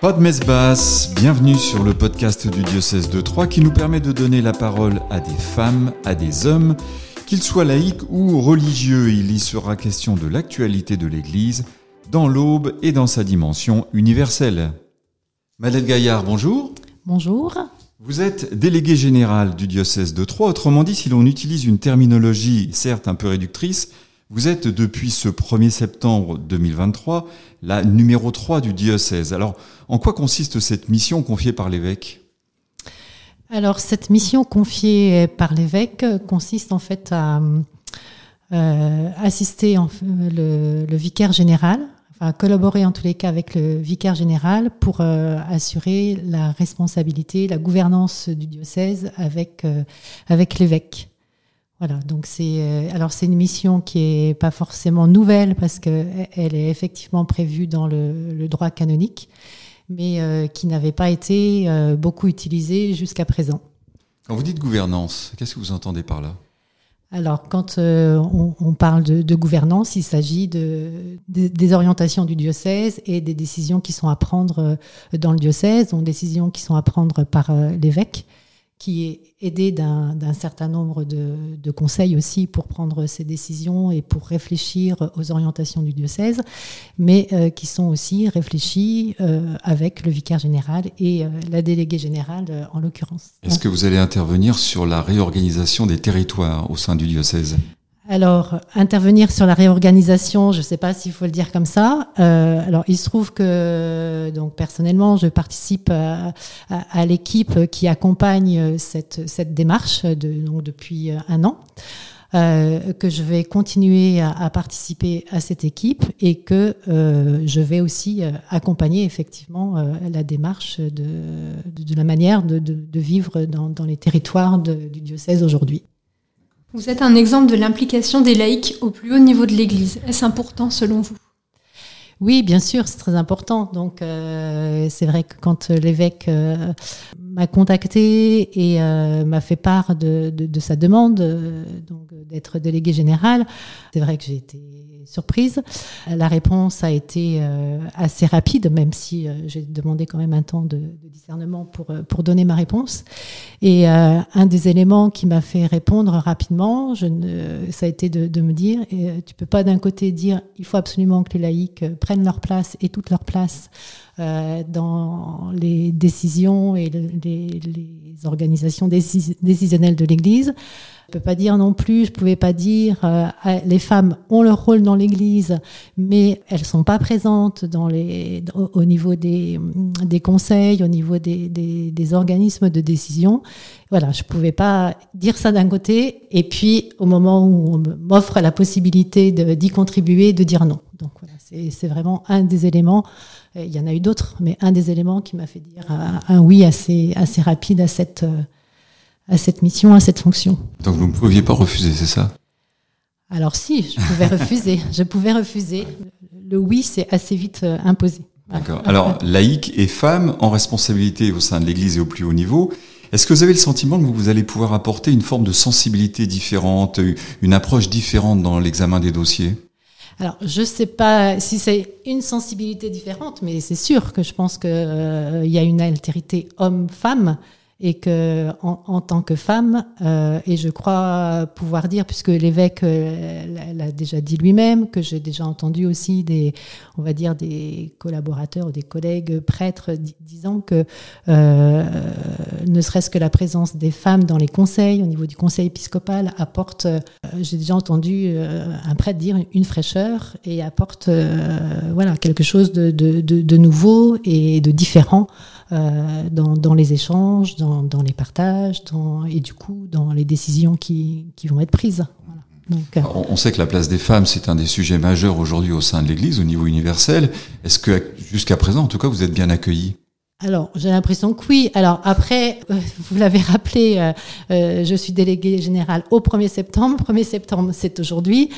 Pas de messe basse, bienvenue sur le podcast du diocèse de Troyes qui nous permet de donner la parole à des femmes, à des hommes, qu'ils soient laïcs ou religieux. Il y sera question de l'actualité de l'Église dans l'aube et dans sa dimension universelle. Madeleine Gaillard, bonjour. Bonjour. Vous êtes délégué général du diocèse de Troyes. Autrement dit, si l'on utilise une terminologie certes un peu réductrice, vous êtes depuis ce 1er septembre 2023 la numéro 3 du diocèse. Alors, en quoi consiste cette mission confiée par l'évêque? Alors, cette mission confiée par l'évêque consiste en fait à euh, assister le, le, vicaire général, enfin collaborer en tous les cas avec le vicaire général pour euh, assurer la responsabilité, la gouvernance du diocèse avec, euh, avec l'évêque. Voilà, donc c'est euh, alors c'est une mission qui est pas forcément nouvelle parce que elle est effectivement prévue dans le, le droit canonique, mais euh, qui n'avait pas été euh, beaucoup utilisée jusqu'à présent. Quand vous dites gouvernance, qu'est-ce que vous entendez par là? Alors, quand euh, on, on, parle de, de gouvernance, il s'agit de, de, des orientations du diocèse et des décisions qui sont à prendre dans le diocèse, donc décisions qui sont à prendre par l'évêque qui est aidé d'un certain nombre de, conseils aussi pour prendre ses décisions et pour réfléchir aux orientations du diocèse, mais euh, qui sont aussi réfléchis euh, avec le vicaire général et euh, la déléguée générale en l'occurrence. Est-ce que vous allez intervenir sur la réorganisation des territoires au sein du diocèse? Alors, intervenir sur la réorganisation, je ne sais pas s'il faut le dire comme ça. Euh, alors, il se trouve que, donc personnellement, je participe à, l'équipe qui accompagne cette, cette démarche depuis un an. Euh, que je vais continuer à, participer à cette équipe et que euh, je vais aussi accompagner effectivement euh, la démarche de, la manière de, vivre dans, les territoires du diocèse aujourd'hui. Vous êtes un exemple de l'implication des laïcs au plus haut niveau de l'Église. Est-ce important selon vous? Oui, bien sûr, c'est très important. Donc, euh, c'est vrai que quand l'évêque euh, m'a contacté et euh, m'a fait part de, sa demande, euh, d'être délégué général, c'est vrai que j'ai été surprise. La réponse a été euh, assez rapide, même si j'ai demandé quand même un temps de, discernement pour, pour donner ma réponse. Et un des éléments qui m'a fait répondre rapidement, ça a été de, me dire, tu peux pas d'un côté dire il faut absolument que les laïcs prennent leur place et toute leur place euh, dans les décisions et le, les, organisations décis décisionnelles de l'Église. Je peux pas dire non plus, je pouvais pas dire euh, les femmes ont leur rôle dans l'Église, mais elles sont pas présentes dans les, au, au niveau des, des, conseils, au niveau des, des, organismes de décision. Voilà, je pouvais pas dire ça d'un côté et puis au moment où on m'offre la possibilité d'y contribuer, de dire non. Donc voilà, c'est vraiment un des éléments. Il y en a eu d'autres, mais un des éléments qui m'a fait dire un, un, oui assez, assez rapide à cette, à cette mission, à cette fonction. Donc vous ne pouviez pas refuser, c'est ça? Alors si, je pouvais refuser. Je pouvais refuser. Le oui, c'est assez vite euh, imposé. D'accord. Alors, laïcs et femmes en responsabilité au sein de l'Église et au plus haut niveau, est-ce que vous avez le sentiment que vous allez pouvoir apporter une forme de sensibilité différente, une approche différente dans l'examen des dossiers? Alors, je ne sais pas si c'est une sensibilité différente, mais c'est sûr que je pense qu'il euh, y a une altérité homme-femme et que en, en, tant que femme, euh, et je crois pouvoir dire, puisque l'évêque euh, l'a déjà dit lui-même, que j'ai déjà entendu aussi des, on va dire des collaborateurs ou des collègues prêtres disant que euh, ne serait-ce que la présence des femmes dans les conseils, au niveau du conseil épiscopal, apporte, euh, j'ai déjà entendu un prêtre dire une fraîcheur et apporte, voilà, quelque chose de, de, de nouveau et de différent euh, dans, dans, les échanges, dans, dans les partages, dans, et du coup dans les décisions qui, qui vont être prises. Donc, euh... On sait que la place des femmes, c'est un des sujets majeurs aujourd'hui au sein de l'Église, au niveau universel. Est-ce que jusqu'à présent, en tout cas, vous êtes bien accueillis alors, j'ai l'impression que oui. Alors après, euh, vous l'avez rappelé, euh, euh, je suis déléguée générale au 1er septembre. 1er septembre, c'est aujourd'hui.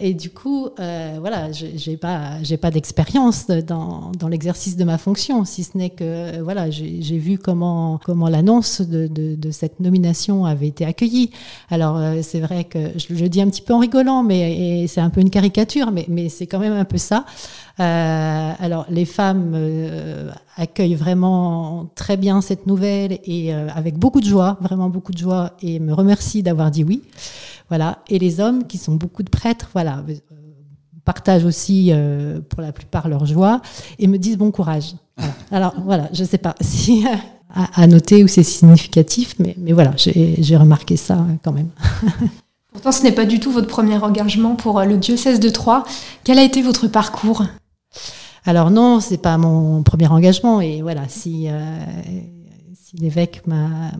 Et du coup, voilà, j'ai pas, j'ai pas d'expérience dans, l'exercice de ma fonction, si ce n'est que voilà, j'ai vu comment comment l'annonce de, cette nomination avait été accueillie. Alors c'est vrai que je, je, dis un petit peu en rigolant, mais c'est un peu une caricature, mais c'est quand même un peu ça. Alors les femmes accueillent vraiment très bien cette nouvelle et avec beaucoup de joie, vraiment beaucoup de joie, et me remercient d'avoir dit oui. Voilà. Et les hommes, qui sont beaucoup de prêtres, voilà, partagent aussi pour la plupart leur joie et me disent bon courage. Alors voilà, je ne sais pas si à, noter ou c'est significatif, mais, mais voilà, j'ai remarqué ça quand même. Pourtant, ce n'est pas du tout votre premier engagement pour le diocèse de Troyes. Quel a été votre parcours? Alors non, c'est pas mon premier engagement. Et voilà, si, euh, si l'évêque m'a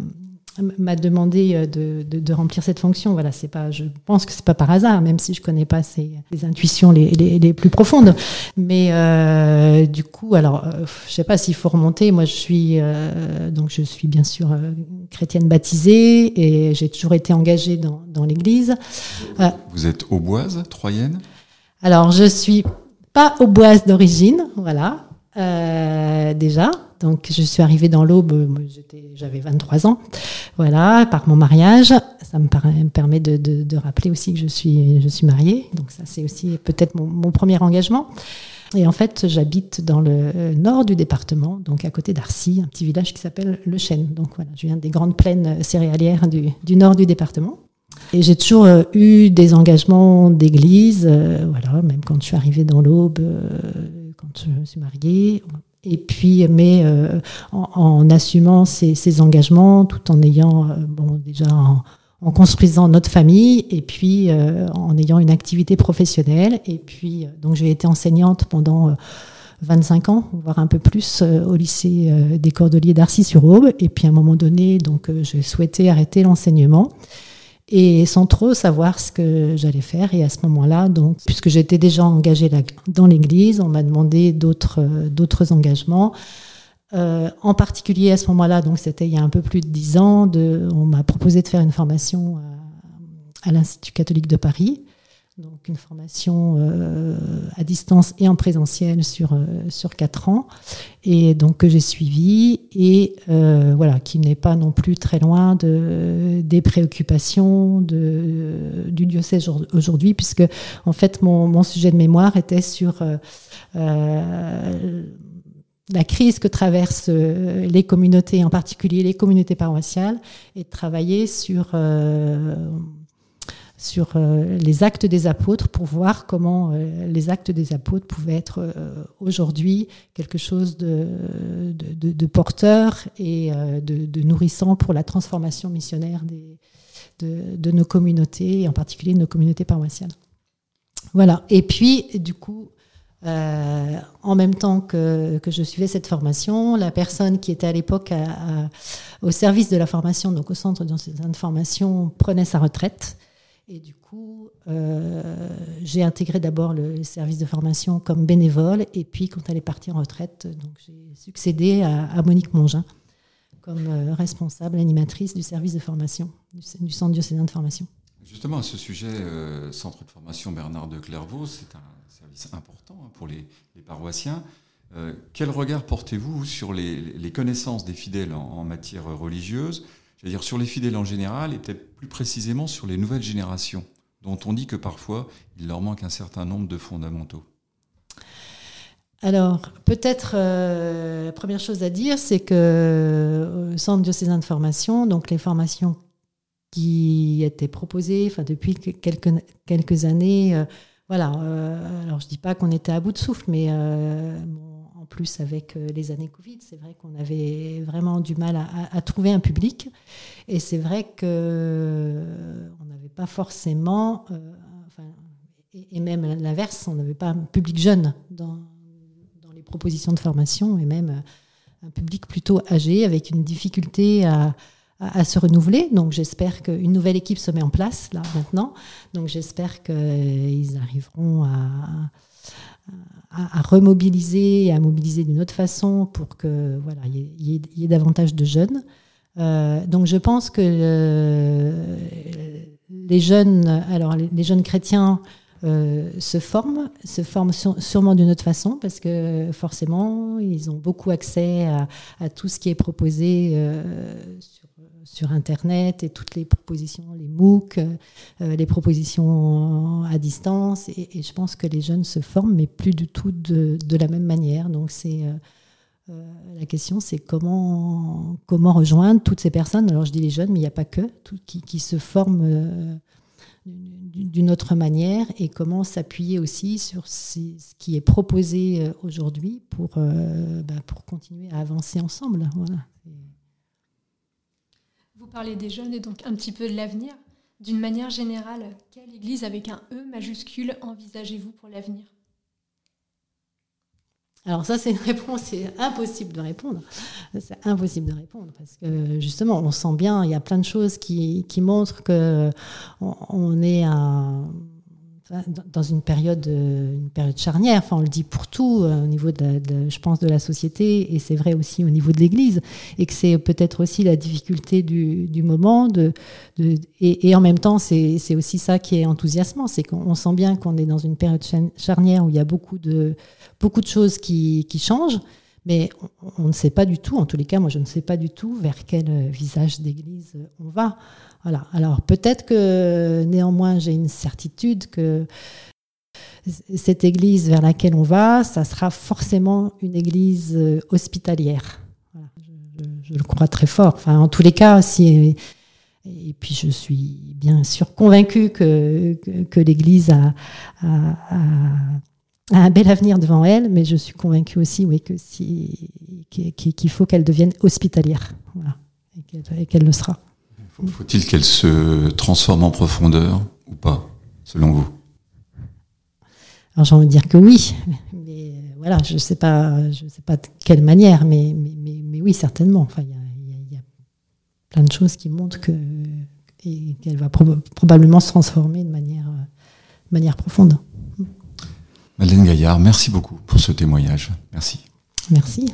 m'a demandé euh, de, de, remplir cette fonction. Voilà, c'est pas, je pense que c'est pas par hasard, même si je connais pas ses, intuitions les, les, les, plus profondes. Mais euh, du coup, alors, je sais pas s'il faut remonter. Moi, je suis euh, donc je suis bien sûr euh, chrétienne baptisée et j'ai toujours été engagée dans, dans l'Église. Vous êtes auboise, troyenne? Alors, je suis pas auboise d'origine, voilà. déjà, donc, je suis arrivée dans l'Aube, j'avais 23 ans, voilà, par mon mariage. Ça me permet de, rappeler aussi que je suis, je suis mariée. Donc, ça, c'est aussi peut-être mon, premier engagement. Et en fait, j'habite dans le nord du département, donc à côté d'Arcy, un petit village qui s'appelle Le Chêne. Donc voilà, je viens des grandes plaines céréalières du, nord du département. J'ai toujours euh, eu des engagements d'église, euh, voilà, même quand je suis arrivée dans l'Aube, euh, quand je me suis mariée. Et puis mais en, assumant ses, engagements tout en ayant bon déjà en, construisant notre famille et puis en ayant une activité professionnelle. Et puis donc j'ai été enseignante pendant 25 ans voire un peu plus au lycée des Cordeliers d'Arcy-sur-Aube. Et puis à un moment donné donc j'ai souhaité arrêter l'enseignement et sans trop savoir ce que j'allais faire. Et à ce moment-là, donc, puisque j'étais déjà engagée dans l'Église, on m'a demandé d'autres d'autres engagements. Euh, en particulier à ce moment-là, donc c'était il y a un peu plus de dix ans, on m'a proposé de faire une formation à l'Institut catholique de Paris donc une formation euh, à distance et en présentiel sur euh, sur quatre ans. Et donc que j'ai suivi et euh, voilà qui n'est pas non plus très loin de des préoccupations de du diocèse aujourd'hui puisque en fait mon, mon sujet de mémoire était sur la crise que traversent les communautés, en particulier les communautés paroissiales, et de travailler sur sur euh, les actes des apôtres pour voir comment euh, les actes des apôtres pouvaient être euh, aujourd'hui quelque chose de, de, porteur et de, nourrissant pour la transformation missionnaire des, de, nos communautés, et en particulier de nos communautés paroissiales. Voilà. Et puis, du coup, en même temps que, que, je suivais cette formation, la personne qui était à l'époque au service de la formation, donc au centre de formation, prenait sa retraite. Et du coup, euh, j'ai intégré d'abord le service de formation comme bénévole, et puis quand elle est partie en retraite, j'ai succédé à, Monique Mongin comme euh, responsable animatrice du service de formation du, centre diocésain de formation. Justement, à ce sujet, euh, centre de formation Bernard de Clairvaux, c'est un service important hein, pour les, paroissiens. quel regard portez-vous sur les, connaissances des fidèles en matière religieuse? C'est-à-dire sur les fidèles en général et peut-être plus précisément sur les nouvelles générations, dont on dit que parfois il leur manque un certain nombre de fondamentaux. Alors, peut-être euh, la première chose à dire, c'est que euh, au Centre diocésain de formation, donc les formations qui étaient proposées enfin, depuis quelques, années, euh, voilà, alors je ne dis pas qu'on était à bout de souffle, mais en plus avec euh, les années Covid, c'est vrai qu'on avait vraiment du mal à, trouver un public. Et c'est vrai qu'on euh, n'avait pas forcément, euh, et, même l'inverse, on n'avait pas un public jeune dans, dans, les propositions de formation, et même un public plutôt âgé avec une difficulté à, à, se renouveler. Donc j'espère qu'une nouvelle équipe se met en place là maintenant. Donc j'espère qu'ils arriveront à à, remobiliser et à mobiliser d'une autre façon pour que voilà il y, ait davantage de jeunes. Euh, donc je pense que euh, les jeunes, alors les, jeunes chrétiens euh, se forment, se forment sûrement d'une autre façon parce que forcément ils ont beaucoup accès à, tout ce qui est proposé sur Internet et toutes les propositions, les MOOC, les propositions à distance. Et, je pense que les jeunes se forment, mais plus du tout de, la même manière. Donc c'est la question, c'est comment, comment rejoindre toutes ces personnes. Alors je dis les jeunes, mais il n'y a pas que, qui, qui, se forment d'une autre manière et comment s'appuyer aussi sur ce qui est proposé euh, aujourd'hui pour, euh, bah, pour continuer à avancer ensemble. Vous parlez des jeunes et donc un petit peu de l'avenir. D'une manière générale, quelle église avec un E majuscule envisagez-vous pour l'avenir? Alors ça, c'est une réponse, c'est impossible de répondre. C'est impossible de répondre parce que justement, on sent bien, il y a plein de choses qui, montrent que on, est dans une période, une période charnière. Enfin, on le dit pour tout euh, au niveau, de, je pense, de la société et c'est vrai aussi au niveau de l'Église et que c'est peut-être aussi la difficulté du, du moment. De, de et, en même temps, c'est aussi ça qui est enthousiasmant, c'est qu'on sent bien qu'on est dans une période charnière où il y a beaucoup de beaucoup de choses qui, changent, mais on, ne sait pas du tout, en tous les cas, moi je ne sais pas du tout vers quel euh, visage d'église euh, on va. Voilà. Alors peut-être que néanmoins j'ai une certitude que cette église vers laquelle on va, ça sera forcément une église euh, hospitalière. Je, le crois très fort. Enfin, en tous les cas, si et puis je suis bien sûr convaincue que, que, l'Église a, a un bel avenir devant elle, mais je suis convaincue aussi oui, que si, qu'il faut qu'elle devienne hospitalière, voilà, et qu'elle le sera. Faut-il qu'elle se transforme en profondeur ou pas, selon vous? Alors j'ai envie de dire que oui, mais voilà, je ne sais pas, je sais pas de quelle manière, mais, mais, mais, oui, certainement. Enfin, il y, a, plein de choses qui montrent que qu'elle va probablement se transformer de manière, de manière profonde. Madeleine Gaillard, merci beaucoup pour ce témoignage. Merci. Merci.